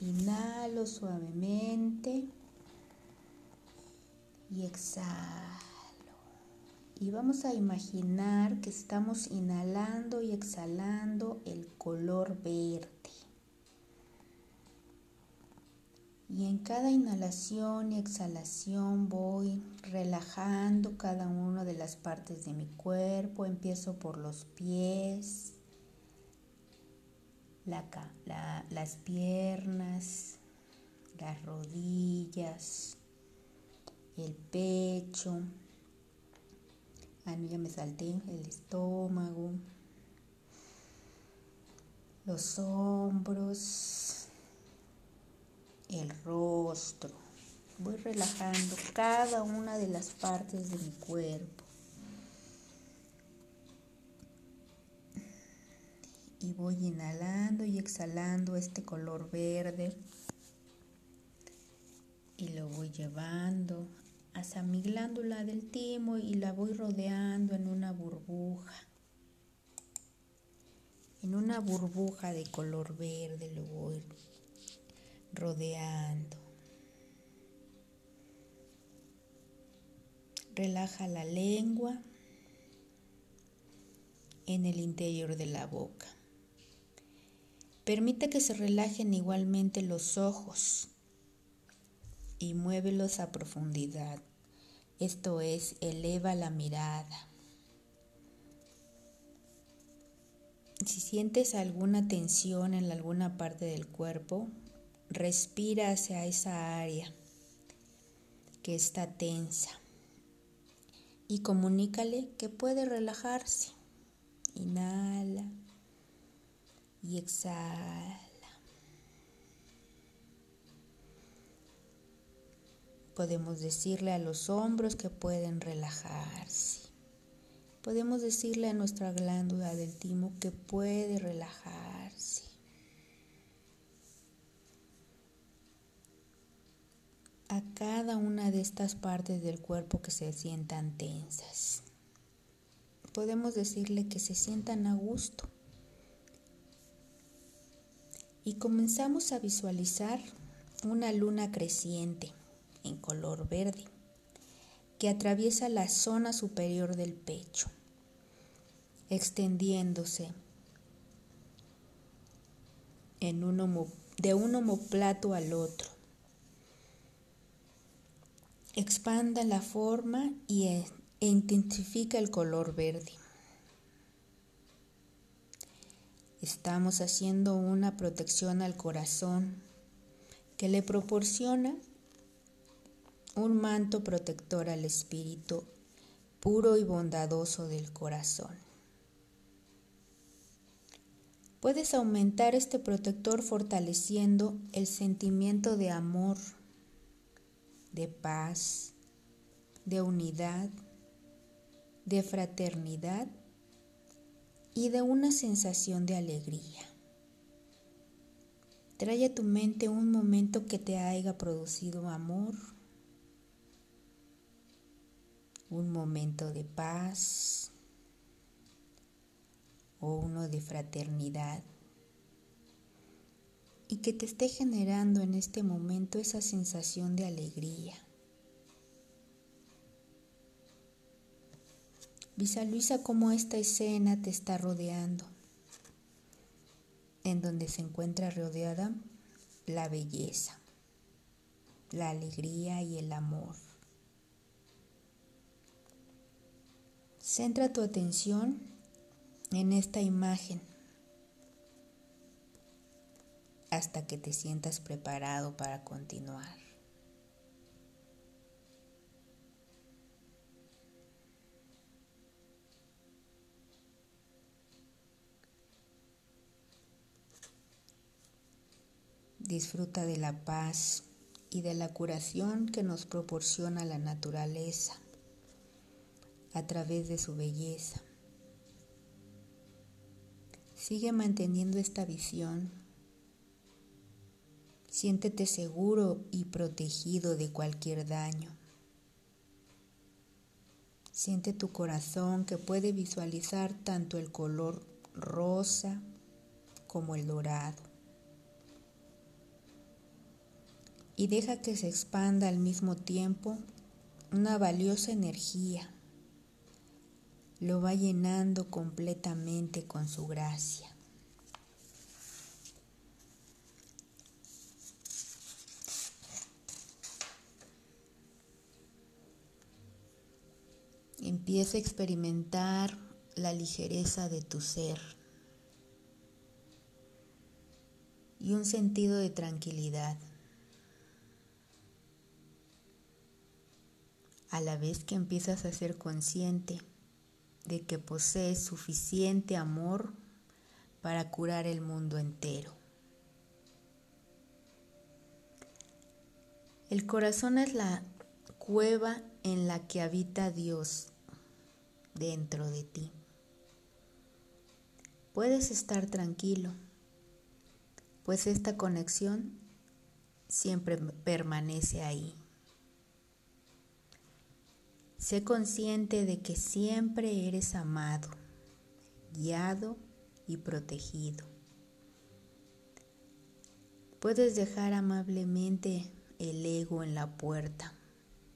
Inhalo suavemente y exhalo. Y vamos a imaginar que estamos inhalando y exhalando el color verde. Y en cada inhalación y exhalación voy relajando cada una de las partes de mi cuerpo. Empiezo por los pies, las piernas, las rodillas, el pecho. Ah, ya me salté, el estómago, los hombros, el rostro. Voy relajando cada una de las partes de mi cuerpo. Y voy inhalando y exhalando este color verde. Y lo voy llevando hasta mi glándula del timo y la voy rodeando en una burbuja. En una burbuja de color verde lo voy rodeando. Relaja la lengua en el interior de la boca. Permite que se relajen igualmente los ojos y muévelos a profundidad. Esto es, eleva la mirada. Si sientes alguna tensión en alguna parte del cuerpo, Respira hacia esa área que está tensa y comunícale que puede relajarse. Inhala y exhala. Podemos decirle a los hombros que pueden relajarse. Podemos decirle a nuestra glándula del timo que puede relajarse. a cada una de estas partes del cuerpo que se sientan tensas. Podemos decirle que se sientan a gusto. Y comenzamos a visualizar una luna creciente en color verde que atraviesa la zona superior del pecho, extendiéndose en un de un homoplato al otro expanda la forma y e, e intensifica el color verde. Estamos haciendo una protección al corazón que le proporciona un manto protector al espíritu puro y bondadoso del corazón. Puedes aumentar este protector fortaleciendo el sentimiento de amor de paz, de unidad, de fraternidad y de una sensación de alegría. Trae a tu mente un momento que te haya producido amor, un momento de paz o uno de fraternidad y que te esté generando en este momento esa sensación de alegría. Visualiza cómo esta escena te está rodeando, en donde se encuentra rodeada la belleza, la alegría y el amor. Centra tu atención en esta imagen hasta que te sientas preparado para continuar. Disfruta de la paz y de la curación que nos proporciona la naturaleza a través de su belleza. Sigue manteniendo esta visión Siéntete seguro y protegido de cualquier daño. Siente tu corazón que puede visualizar tanto el color rosa como el dorado. Y deja que se expanda al mismo tiempo una valiosa energía. Lo va llenando completamente con su gracia. Empieza a experimentar la ligereza de tu ser y un sentido de tranquilidad. A la vez que empiezas a ser consciente de que posees suficiente amor para curar el mundo entero. El corazón es la cueva en la que habita Dios dentro de ti. Puedes estar tranquilo, pues esta conexión siempre permanece ahí. Sé consciente de que siempre eres amado, guiado y protegido. Puedes dejar amablemente el ego en la puerta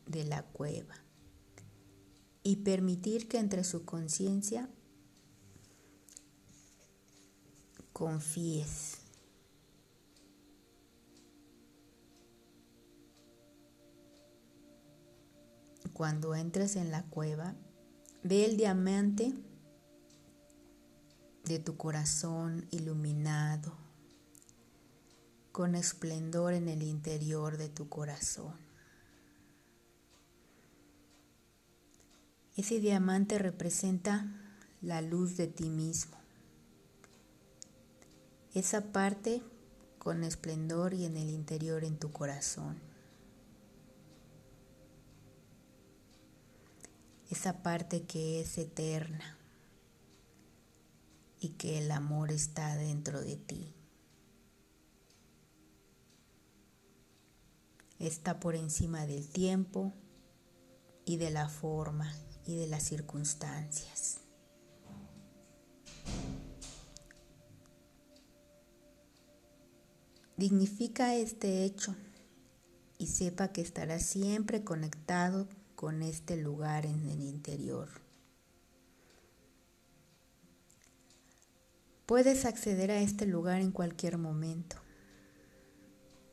de la cueva y permitir que entre su conciencia confíes. Cuando entres en la cueva, ve el diamante de tu corazón iluminado con esplendor en el interior de tu corazón. Ese diamante representa la luz de ti mismo. Esa parte con esplendor y en el interior en tu corazón. Esa parte que es eterna y que el amor está dentro de ti. Está por encima del tiempo y de la forma y de las circunstancias. Dignifica este hecho y sepa que estará siempre conectado con este lugar en el interior. Puedes acceder a este lugar en cualquier momento.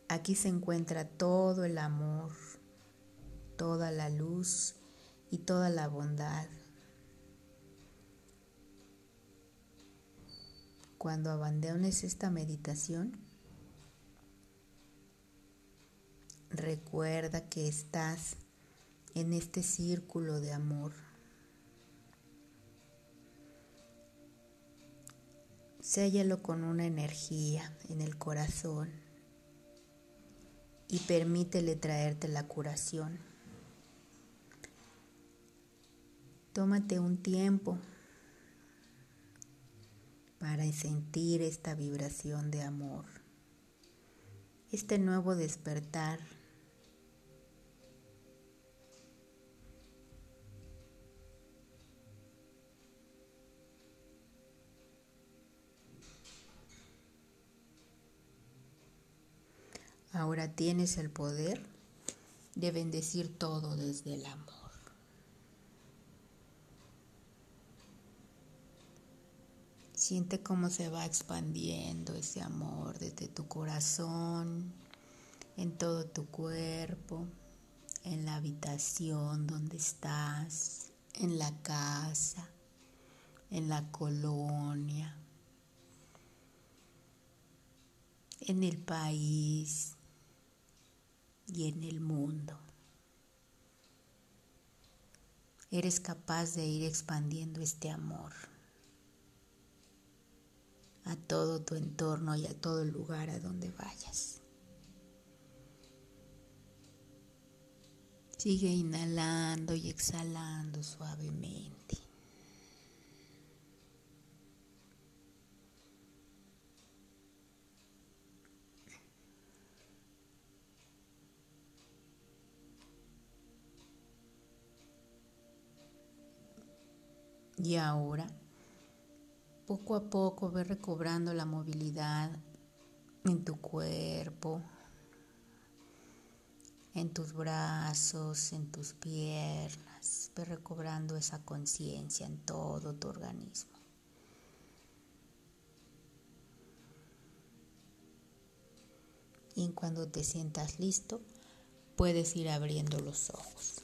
Aquí se encuentra todo el amor, toda la luz y toda la bondad. Cuando abandones esta meditación, recuerda que estás en este círculo de amor. Séllalo con una energía en el corazón y permítele traerte la curación. Tómate un tiempo para sentir esta vibración de amor, este nuevo despertar. Ahora tienes el poder de bendecir todo desde el amor. Siente cómo se va expandiendo ese amor desde tu corazón, en todo tu cuerpo, en la habitación donde estás, en la casa, en la colonia, en el país y en el mundo. Eres capaz de ir expandiendo este amor a todo tu entorno y a todo lugar a donde vayas. Sigue inhalando y exhalando suavemente. Y ahora poco a poco ve recobrando la movilidad en tu cuerpo, en tus brazos, en tus piernas. Ve recobrando esa conciencia en todo tu organismo. Y cuando te sientas listo, puedes ir abriendo los ojos.